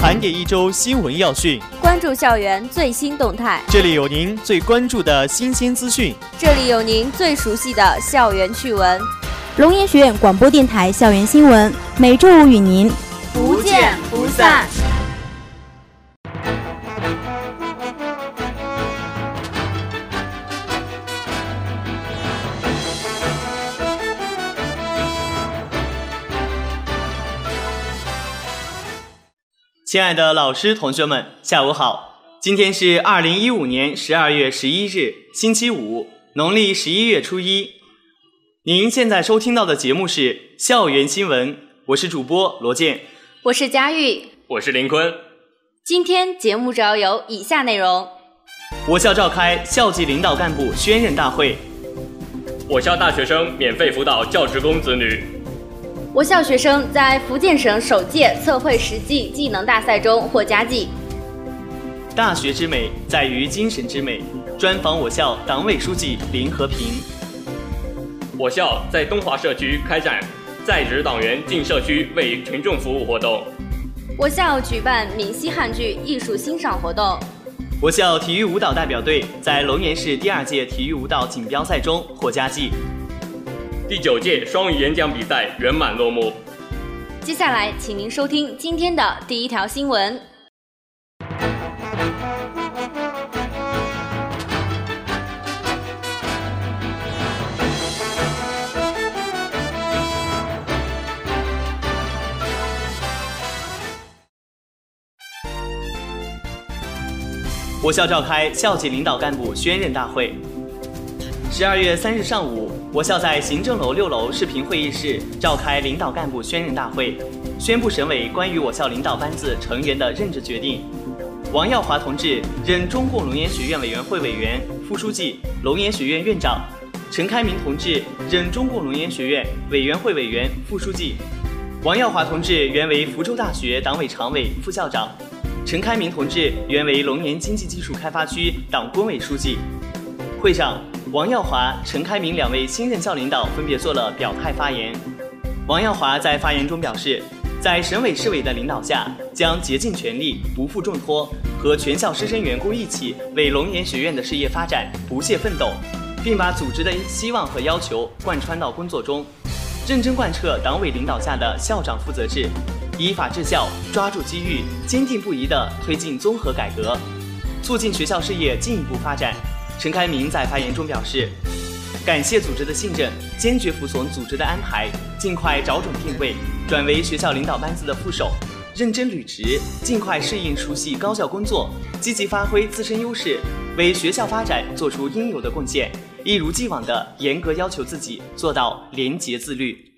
盘点一周新闻要讯，关注校园最新动态。这里有您最关注的新鲜资讯，这里有您最熟悉的校园趣闻。龙岩学院广播电台校园新闻，每周五与您不见不散。亲爱的老师、同学们，下午好！今天是二零一五年十二月十一日，星期五，农历十一月初一。您现在收听到的节目是《校园新闻》，我是主播罗健，我是佳玉，我是林坤。今天节目主要有以下内容：我校召开校级领导干部宣任大会；我校大学生免费辅导教职工子女。我校学生在福建省首届测绘实际技能大赛中获佳绩。大学之美在于精神之美。专访我校党委书记林和平。我校在东华社区开展在职党员进社区为群众服务活动。我校举办闽西汉剧艺术欣赏活动。我校体育舞蹈代表队在龙岩市第二届体育舞蹈锦标赛中获佳绩。第九届双语演讲比赛圆满落幕。接下来，请您收听今天的第一条新闻。我校召开校级领导干部宣任大会。十二月三日上午，我校在行政楼六楼视频会议室召开领导干部宣任大会，宣布省委关于我校领导班子成员的任职决定：王耀华同志任中共龙岩学院委员会委员、副书记、龙岩学院院长；陈开明同志任中共龙岩学院委员会委员、副书记。王耀华同志原为福州大学党委常委、副校长；陈开明同志原为龙岩经济技术开发区党工委书记。会上。王耀华、陈开明两位新任校领导分别做了表态发言。王耀华在发言中表示，在省委市委的领导下，将竭尽全力、不负重托，和全校师生员工一起为龙岩学院的事业发展不懈奋斗，并把组织的希望和要求贯穿到工作中，认真贯彻党委领导下的校长负责制，依法治校，抓住机遇，坚定不移地推进综合改革，促进学校事业进一步发展。陈开明在发言中表示，感谢组织的信任，坚决服从组织的安排，尽快找准定位，转为学校领导班子的副手，认真履职，尽快适应熟悉高校工作，积极发挥自身优势，为学校发展做出应有的贡献，一如既往的严格要求自己，做到廉洁自律。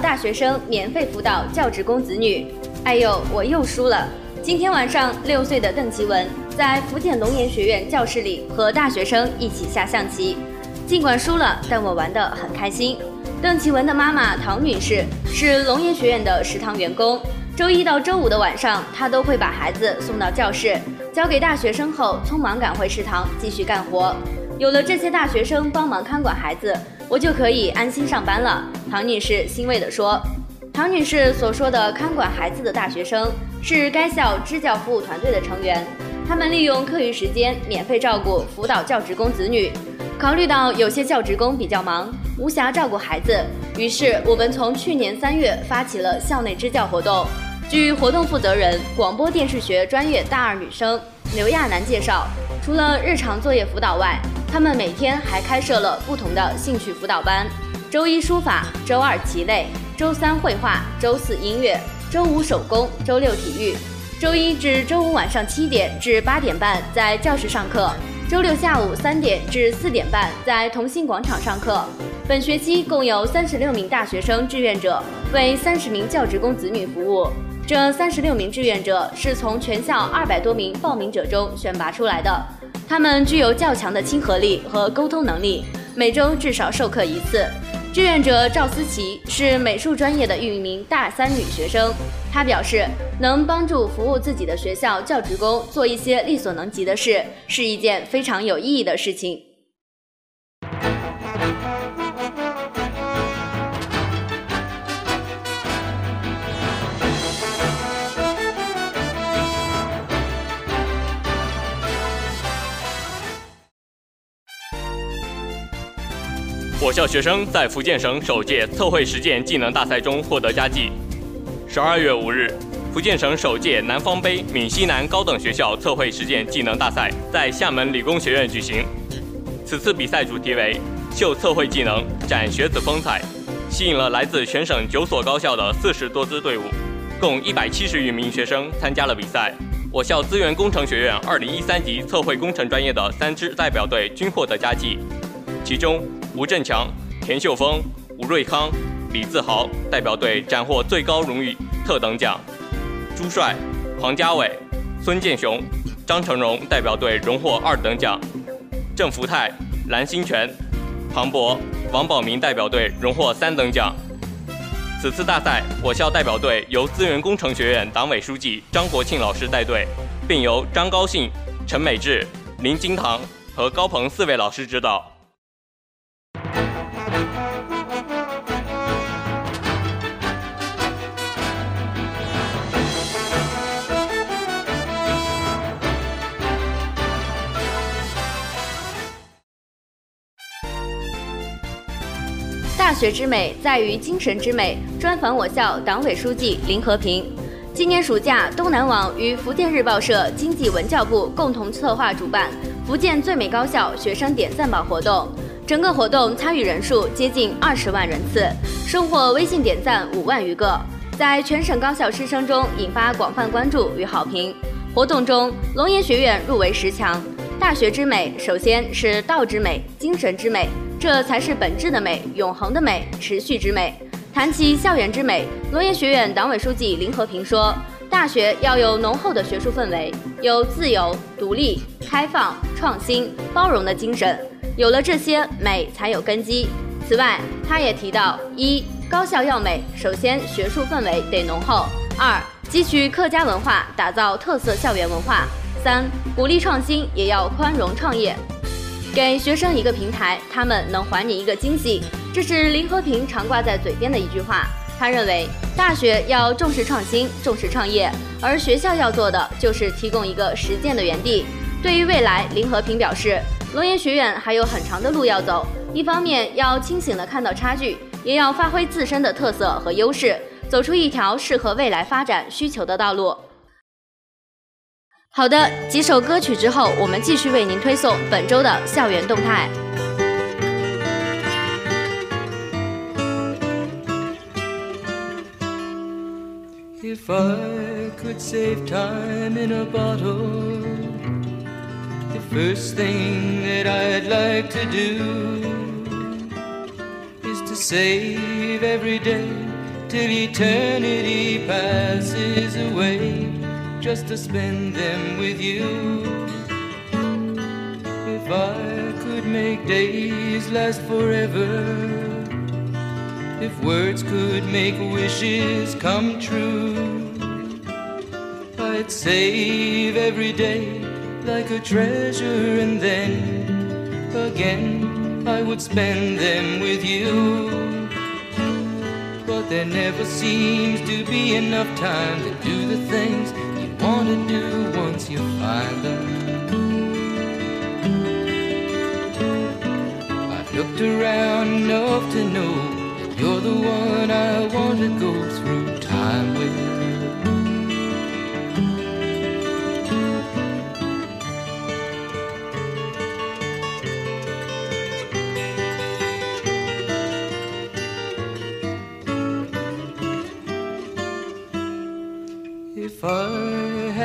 大学生免费辅导教职工子女。哎呦，我又输了！今天晚上，六岁的邓奇文在福建龙岩学院教室里和大学生一起下象棋。尽管输了，但我玩得很开心。邓奇文的妈妈唐女士是龙岩学院的食堂员工，周一到周五的晚上，她都会把孩子送到教室，交给大学生后，匆忙赶回食堂继续干活。有了这些大学生帮忙看管孩子。我就可以安心上班了，唐女士欣慰地说。唐女士所说的看管孩子的大学生是该校支教服务团队的成员，他们利用课余时间免费照顾辅导教职工子女。考虑到有些教职工比较忙，无暇照顾孩子，于是我们从去年三月发起了校内支教活动。据活动负责人、广播电视学专业大二女生刘亚楠介绍，除了日常作业辅导外，他们每天还开设了不同的兴趣辅导班：周一书法，周二棋类，周三绘画，周四音乐，周五手工，周六体育。周一至周五晚上七点至八点半在教室上课，周六下午三点至四点半在同心广场上课。本学期共有三十六名大学生志愿者为三十名教职工子女服务。这三十六名志愿者是从全校二百多名报名者中选拔出来的。他们具有较强的亲和力和沟通能力，每周至少授课一次。志愿者赵思琪是美术专业的一名大三女学生，她表示，能帮助服务自己的学校教职工做一些力所能及的事，是一件非常有意义的事情。校学生在福建省首届测绘实践技能大赛中获得佳绩。十二月五日，福建省首届南方杯闽西南高等学校测绘实践技能大赛在厦门理工学院举行。此次比赛主题为“秀测绘技能，展学子风采”，吸引了来自全省九所高校的四十多支队伍，共一百七十余名学生参加了比赛。我校资源工程学院二零一三级测绘工程专业的三支代表队均获得佳绩，其中。吴振强、田秀峰、吴瑞康、李自豪代表队斩获最高荣誉特等奖；朱帅、黄家伟、孙建雄、张成荣代表队荣获二等奖；郑福泰、蓝新全、庞博、王宝明代表队荣获三等奖。此次大赛，我校代表队由资源工程学院党委书记张国庆老师带队，并由张高兴、陈美智、林金堂和高鹏四位老师指导。学之美在于精神之美。专访我校党委书记林和平。今年暑假，东南网与福建日报社、经济文教部共同策划主办“福建最美高校学生点赞榜”活动。整个活动参与人数接近二十万人次，收获微信点赞五万余个，在全省高校师生中引发广泛关注与好评。活动中，龙岩学院入围十强。大学之美，首先是道之美、精神之美。这才是本质的美，永恒的美，持续之美。谈起校园之美，龙岩学院党委书记林和平说：“大学要有浓厚的学术氛围，有自由、独立、开放、创新、包容的精神。有了这些，美才有根基。”此外，他也提到：一、高校要美，首先学术氛围得浓厚；二、汲取客家文化，打造特色校园文化；三、鼓励创新，也要宽容创业。给学生一个平台，他们能还你一个惊喜，这是林和平常挂在嘴边的一句话。他认为，大学要重视创新，重视创业，而学校要做的就是提供一个实践的园地。对于未来，林和平表示，龙岩学院还有很长的路要走，一方面要清醒地看到差距，也要发挥自身的特色和优势，走出一条适合未来发展需求的道路。好的，几首歌曲之后，我们继续为您推送本周的校园动态。If I could save time in a bottle, the first thing that I'd like to do is to save every day till eternity passes away. Just to spend them with you. If I could make days last forever, if words could make wishes come true, I'd save every day like a treasure and then again I would spend them with you. But there never seems to be enough time to do the things to do once you find them. I've looked around enough to know that you're the one I want to go through time with. If I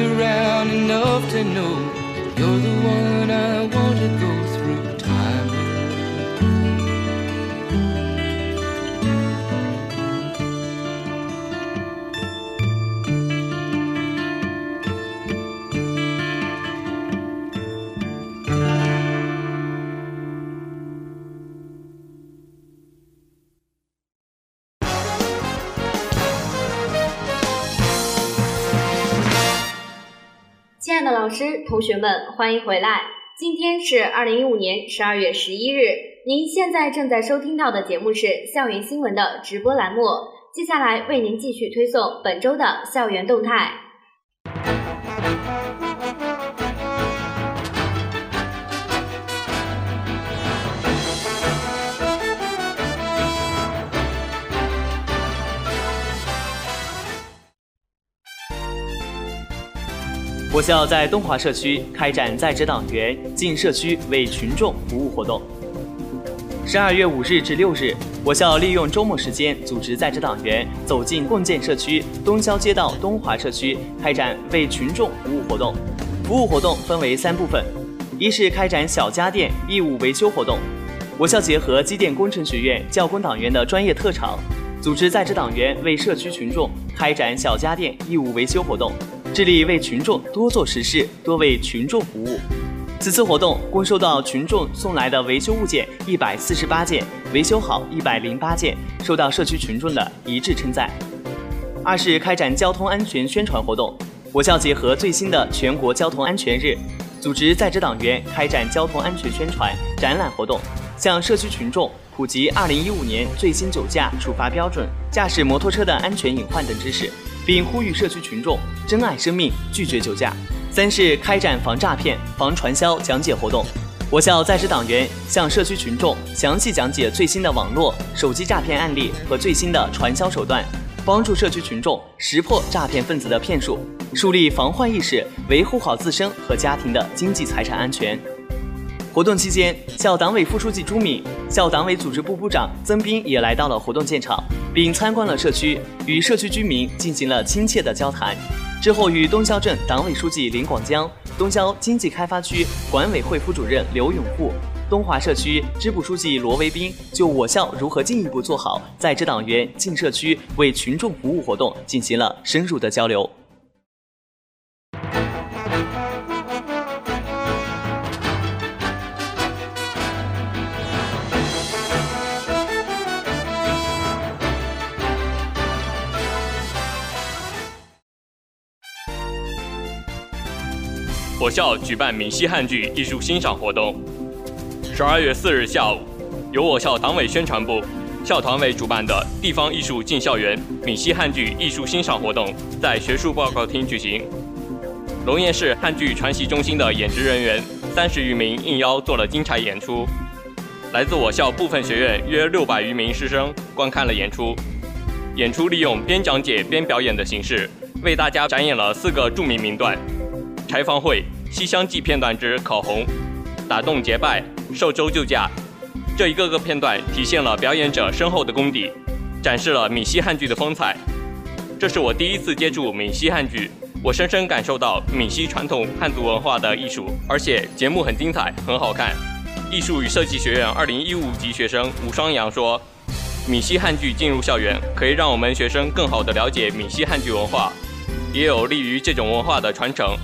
Around enough to know you're the one I want to go through 老师、同学们，欢迎回来！今天是二零一五年十二月十一日。您现在正在收听到的节目是校园新闻的直播栏目，接下来为您继续推送本周的校园动态。我校在东华社区开展在职党员进社区为群众服务活动。十二月五日至六日，我校利用周末时间组织在职党员走进共建社区东郊街道东华社区，开展为群众服务活动。服务活动分为三部分：一是开展小家电义务维修活动，我校结合机电工程学院教工党员的专业特长，组织在职党员为社区群众开展小家电义务维修活动。致力为群众多做实事，多为群众服务。此次活动共收到群众送来的维修物件一百四十八件，维修好一百零八件，受到社区群众的一致称赞。二是开展交通安全宣传活动，我校结合最新的全国交通安全日，组织在职党员开展交通安全宣传展览活动，向社区群众普及二零一五年最新酒驾处罚标准、驾驶摩托车的安全隐患等知识。并呼吁社区群众珍爱生命，拒绝酒驾。三是开展防诈骗、防传销讲解活动，我校在职党员向社区群众详细讲解最新的网络、手机诈骗案例和最新的传销手段，帮助社区群众识破诈骗分子的骗术，树立防患意识，维护好自身和家庭的经济财产安全。活动期间，校党委副书记朱敏、校党委组织部部长曾斌也来到了活动现场，并参观了社区，与社区居民进行了亲切的交谈。之后，与东郊镇党委书记林广江、东郊经济开发区管委会副主任刘永富、东华社区支部书记罗维斌就我校如何进一步做好在职党员进社区为群众服务活动进行了深入的交流。我校举办闽西汉剧艺术欣赏活动。十二月四日下午，由我校党委宣传部、校团委主办的地方艺术进校园闽西汉剧艺术欣赏活动在学术报告厅举行。龙岩市汉剧传习中心的演职人员三十余名应邀做了精彩演出。来自我校部分学院约六百余名师生观看了演出。演出利用边讲解边表演的形式，为大家展演了四个著名名段。柴房会、西厢记片段之口红、打动结拜、寿州救驾，这一个个片段体现了表演者深厚的功底，展示了闽西汉剧的风采。这是我第一次接触闽西汉剧，我深深感受到闽西传统汉族文化的艺术，而且节目很精彩，很好看。艺术与设计学院2015级学生吴双阳说：“闽西汉剧进入校园，可以让我们学生更好地了解闽西汉剧文化，也有利于这种文化的传承。”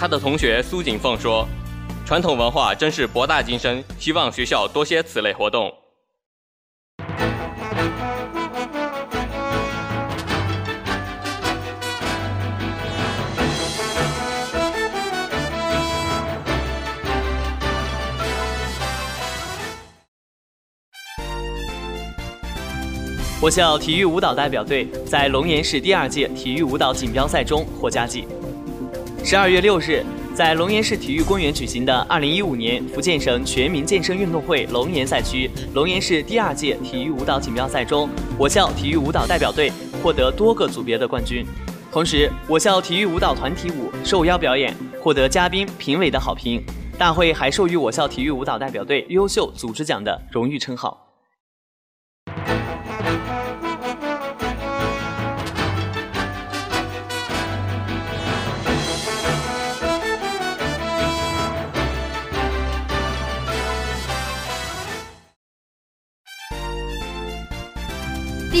他的同学苏锦凤说：“传统文化真是博大精深，希望学校多些此类活动。”我校体育舞蹈代表队在龙岩市第二届体育舞蹈锦标赛中获佳绩。十二月六日，在龙岩市体育公园举行的二零一五年福建省全民健身运动会龙岩赛区龙岩市第二届体育舞蹈锦标赛中，我校体育舞蹈代表队获得多个组别的冠军。同时，我校体育舞蹈团体舞受邀表演，获得嘉宾、评委的好评。大会还授予我校体育舞蹈代表队优秀组织奖的荣誉称号。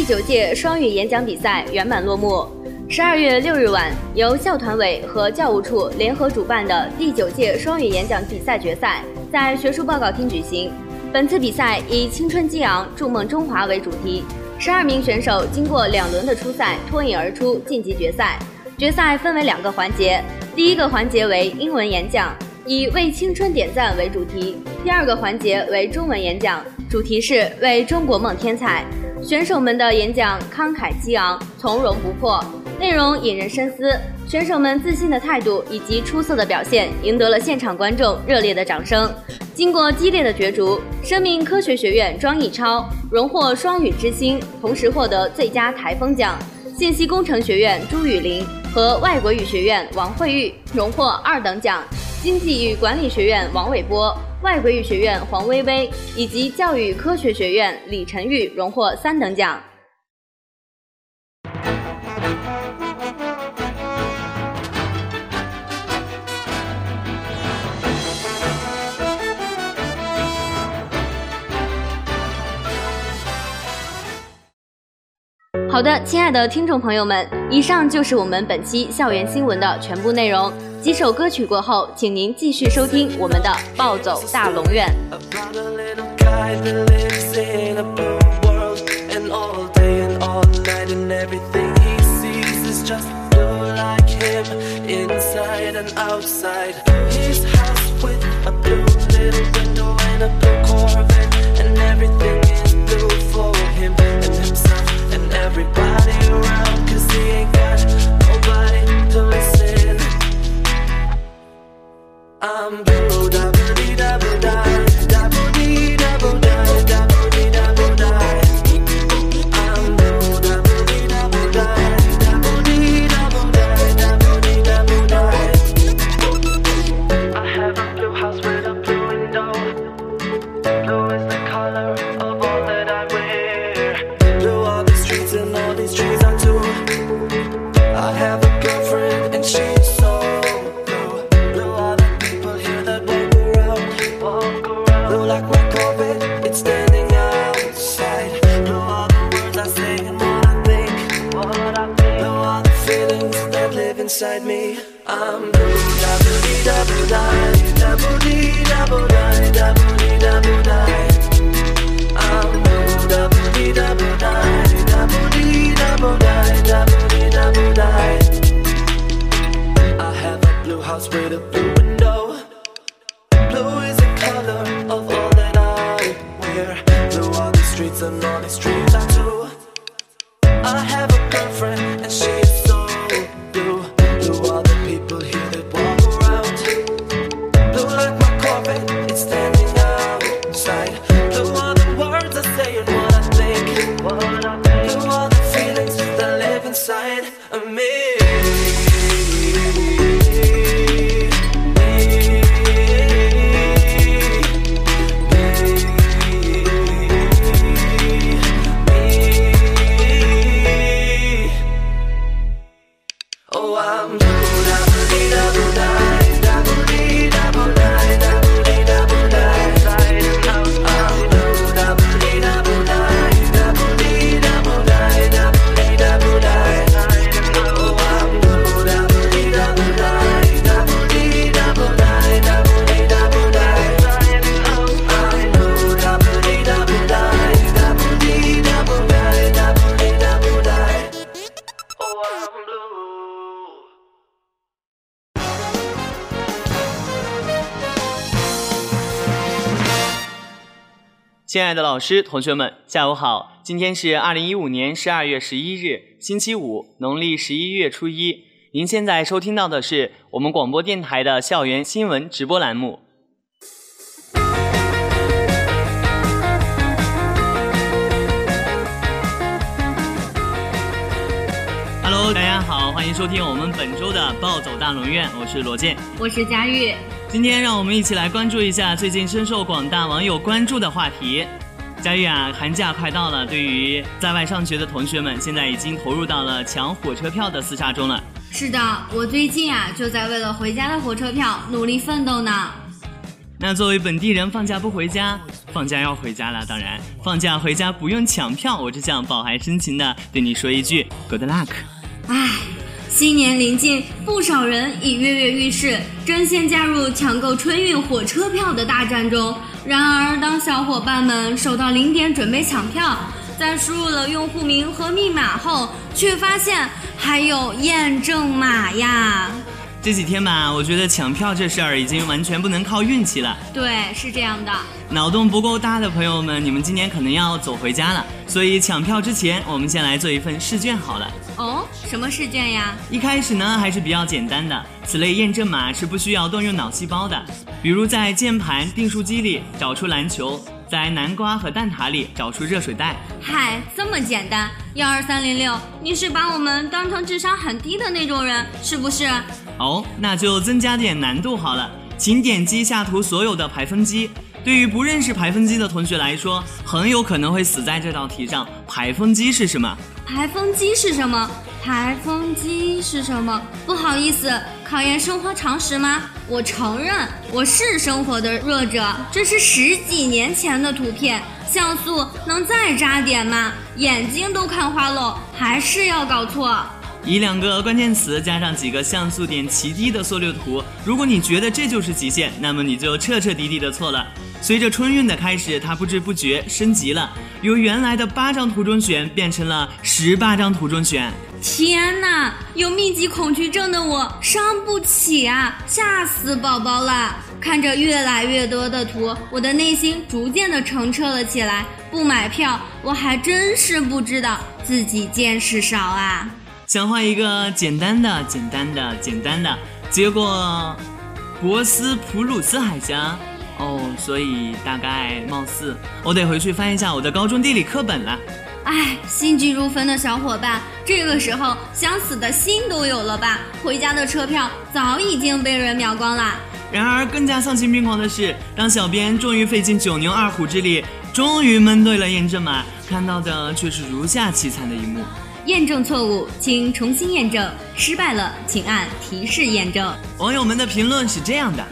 九届双语演讲比赛圆满落幕。十二月六日晚，由校团委和教务处联合主办的第九届双语演讲比赛决赛在学术报告厅举行。本次比赛以“青春激昂，筑梦中华”为主题，十二名选手经过两轮的初赛脱颖而出，晋级决赛。决赛分为两个环节，第一个环节为英文演讲，以“为青春点赞”为主题；第二个环节为中文演讲，主题是“为中国梦添彩”。选手们的演讲慷慨激昂，从容不迫，内容引人深思。选手们自信的态度以及出色的表现，赢得了现场观众热烈的掌声。经过激烈的角逐，生命科学学院庄逸超荣获双语之星，同时获得最佳台风奖；信息工程学院朱雨林和外国语学院王慧玉荣获二等奖；经济与管理学院王伟波。外国语学院黄薇薇以及教育科学学院李晨玉荣获三等奖。好的，亲爱的听众朋友们，以上就是我们本期校园新闻的全部内容。几首歌曲过后，请您继续收听我们的《暴走大龙院》。Inside me. I'm blue, double dee double die, double dee double die, double dee double die. I'm double dee double die, double dee double die, double dee double die. I have a blue house with a blue window. Blue is the color of all that I wear. Blue are the streets and all the streets Oh, I'm down, down, down. 亲爱的老师、同学们，下午好！今天是二零一五年十二月十一日，星期五，农历十一月初一。您现在收听到的是我们广播电台的校园新闻直播栏目。Hello，大家好，欢迎收听我们本周的《暴走大龙院》，我是罗健。我是佳玉。今天让我们一起来关注一下最近深受广大网友关注的话题。佳玉啊，寒假快到了，对于在外上学的同学们，现在已经投入到了抢火车票的厮杀中了。是的，我最近啊就在为了回家的火车票努力奋斗呢。那作为本地人，放假不回家，放假要回家了。当然，放假回家不用抢票，我只想饱含深情的对你说一句 Good luck。唉，新年临近，不少人已跃跃欲试，争先加入抢购春运火车票的大战中。然而，当小伙伴们守到零点准备抢票，在输入了用户名和密码后，却发现还有验证码呀。这几天吧，我觉得抢票这事儿已经完全不能靠运气了。对，是这样的。脑洞不够大的朋友们，你们今年可能要走回家了。所以抢票之前，我们先来做一份试卷好了。哦，什么试卷呀？一开始呢还是比较简单的，此类验证码是不需要动用脑细胞的，比如在键盘、订书机里找出篮球，在南瓜和蛋挞里找出热水袋。嗨，这么简单？幺二三零六，你是把我们当成智商很低的那种人，是不是？哦，那就增加点难度好了，请点击下图所有的排风机。对于不认识排风机的同学来说，很有可能会死在这道题上。排风机是什么？排风机是什么？排风机是什么？不好意思，考验生活常识吗？我承认我是生活的弱者，这是十几年前的图片，像素能再渣点吗？眼睛都看花喽，还是要搞错。以两个关键词加上几个像素点奇低的缩略图，如果你觉得这就是极限，那么你就彻彻底底的错了。随着春运的开始，它不知不觉升级了，由原来的八张图中选变成了十八张图中选。天哪，有密集恐惧症的我伤不起啊，吓死宝宝了！看着越来越多的图，我的内心逐渐的澄澈了起来。不买票，我还真是不知道自己见识少啊。想画一个简单的、简单的、简单的，结果博斯普鲁斯海峡哦，所以大概貌似我得回去翻一下我的高中地理课本了。唉，心急如焚的小伙伴，这个时候想死的心都有了吧？回家的车票早已经被人秒光了。然而更加丧心病狂的是，当小编终于费尽九牛二虎之力，终于蒙对了验证码，看到的却是如下凄惨的一幕。验证错误，请重新验证。失败了，请按提示验证。网友们的评论是这样的：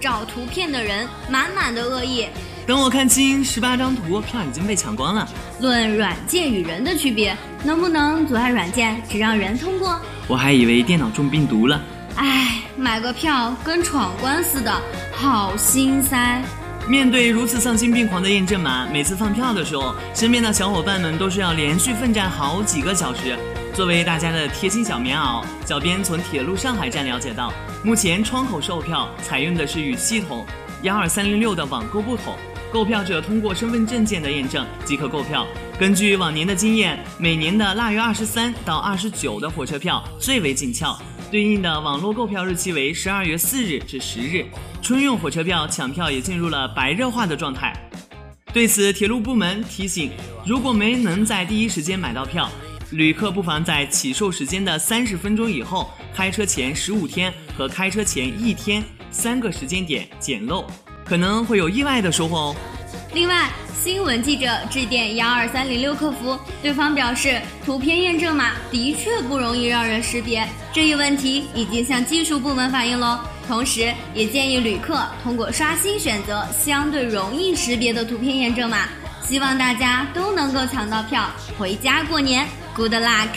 找图片的人满满的恶意。等我看清十八张图，票已经被抢光了。论软件与人的区别，能不能阻碍软件，只让人通过？我还以为电脑中病毒了。唉，买个票跟闯关似的，好心塞。面对如此丧心病狂的验证码，每次放票的时候，身边的小伙伴们都是要连续奋战好几个小时。作为大家的贴心小棉袄，小编从铁路上海站了解到，目前窗口售票采用的是与系统幺二三零六的网购不同，购票者通过身份证件的验证即可购票。根据往年的经验，每年的腊月二十三到二十九的火车票最为紧俏，对应的网络购票日期为十二月四日至十日。春运火车票抢票也进入了白热化的状态。对此，铁路部门提醒：如果没能在第一时间买到票，旅客不妨在起售时间的三十分钟以后、开车前十五天和开车前一天三个时间点捡漏，可能会有意外的收获哦。另外，新闻记者致电幺二三零六客服，对方表示，图片验证码的确不容易让人识别，这一问题已经向技术部门反映喽。同时，也建议旅客通过刷新选择相对容易识别的图片验证码。希望大家都能够抢到票，回家过年。Good luck！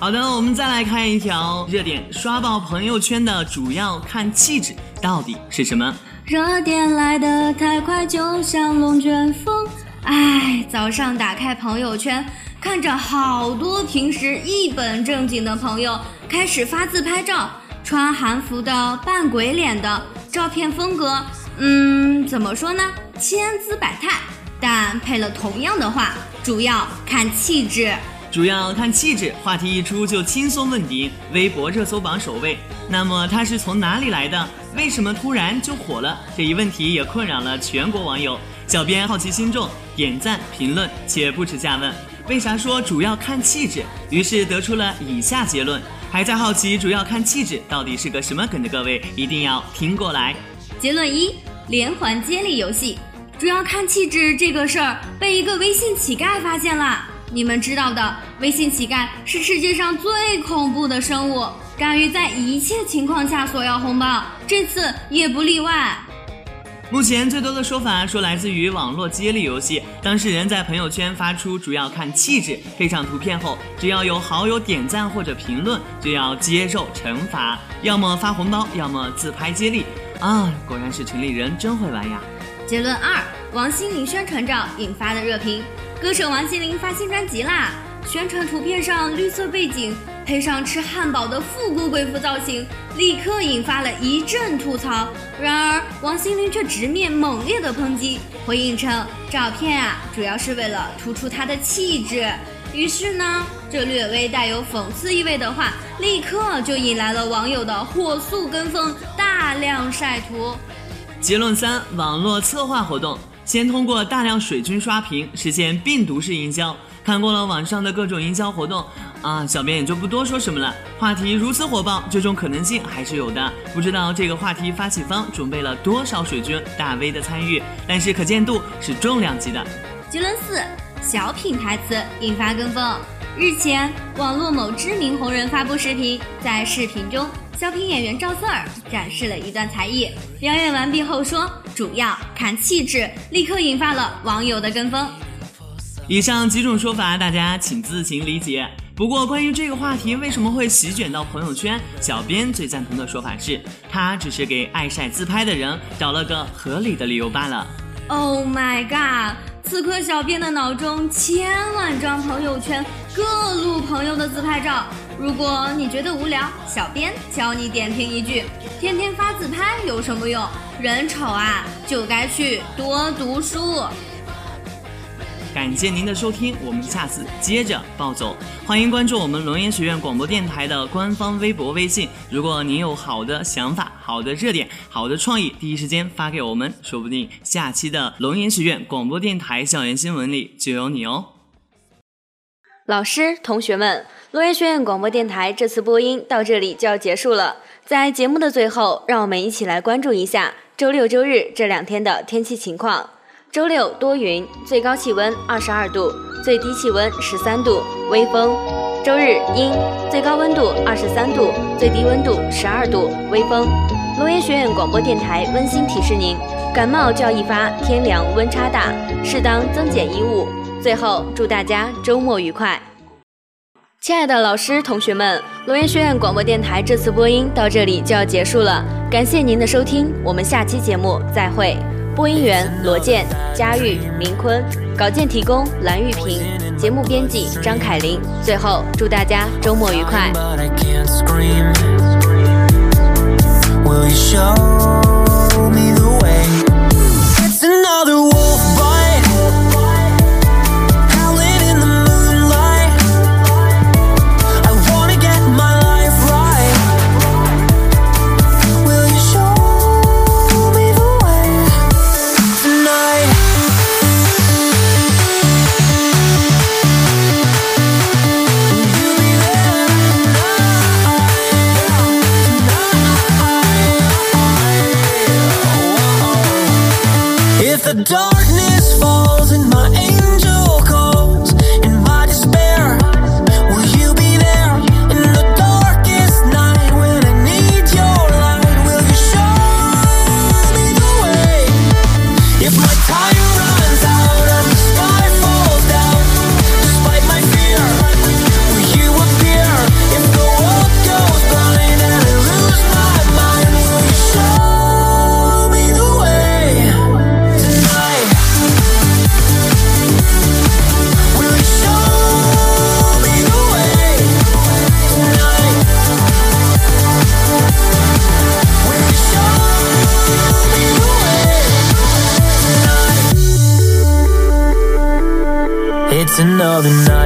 好的，我们再来看一条热点，刷爆朋友圈的主要看气质到底是什么？热点来得太快，就像龙卷风。唉，早上打开朋友圈，看着好多平时一本正经的朋友开始发自拍照，穿韩服的、扮鬼脸的，照片风格，嗯，怎么说呢？千姿百态，但配了同样的话，主要看气质。主要看气质，话题一出就轻松问鼎微博热搜榜首位。那么它是从哪里来的？为什么突然就火了？这一问题也困扰了全国网友。小编好奇心重，点赞评论且不耻下问：为啥说主要看气质？于是得出了以下结论：还在好奇主要看气质到底是个什么梗的各位，一定要听过来。结论一：连环接力游戏，主要看气质这个事儿被一个微信乞丐发现了。你们知道的，微信乞丐是世界上最恐怖的生物，敢于在一切情况下索要红包，这次也不例外。目前最多的说法说来自于网络接力游戏，当事人在朋友圈发出主要看气质配上图片后，只要有好友点赞或者评论，就要接受惩罚，要么发红包，要么自拍接力。啊，果然是城里人真会玩呀！结论二：王心凌宣传照引发的热评，歌手王心凌发新专辑啦，宣传图片上绿色背景。配上吃汉堡的复古贵妇造型，立刻引发了一阵吐槽。然而，王心凌却直面猛烈的抨击，回应称照片啊，主要是为了突出她的气质。于是呢，这略微带有讽刺意味的话，立刻就引来了网友的火速跟风，大量晒图。结论三：网络策划活动，先通过大量水军刷屏，实现病毒式营销。看过了网上的各种营销活动。啊，小编也就不多说什么了。话题如此火爆，这种可能性还是有的。不知道这个话题发起方准备了多少水军大 V 的参与，但是可见度是重量级的。结论四：小品台词引发跟风。日前，网络某知名红人发布视频，在视频中，小品演员赵四儿展示了一段才艺，表演完毕后说：“主要看气质”，立刻引发了网友的跟风。以上几种说法，大家请自行理解。不过，关于这个话题为什么会席卷到朋友圈，小编最赞同的说法是，他只是给爱晒自拍的人找了个合理的理由罢了。Oh my god！此刻小编的脑中千万张朋友圈各路朋友的自拍照。如果你觉得无聊，小编教你点评一句：天天发自拍有什么用？人丑啊，就该去多读书。感谢您的收听，我们下次接着暴走。欢迎关注我们龙岩学院广播电台的官方微博、微信。如果您有好的想法、好的热点、好的创意，第一时间发给我们，说不定下期的龙岩学院广播电台校园新闻里就有你哦。老师、同学们，龙岩学院广播电台这次播音到这里就要结束了。在节目的最后，让我们一起来关注一下周六、周日这两天的天气情况。周六多云，最高气温二十二度，最低气温十三度，微风。周日阴，最高温度二十三度，最低温度十二度，微风。龙岩学院广播电台温馨提示您：感冒较易发，天凉温差大，适当增减衣物。最后，祝大家周末愉快！亲爱的老师、同学们，龙岩学院广播电台这次播音到这里就要结束了，感谢您的收听，我们下期节目再会。播音员罗健、佳玉、明坤，稿件提供蓝玉萍，节目编辑张凯琳。最后，祝大家周末愉快。It's darkness falls and my angel calls, and my despair. Another night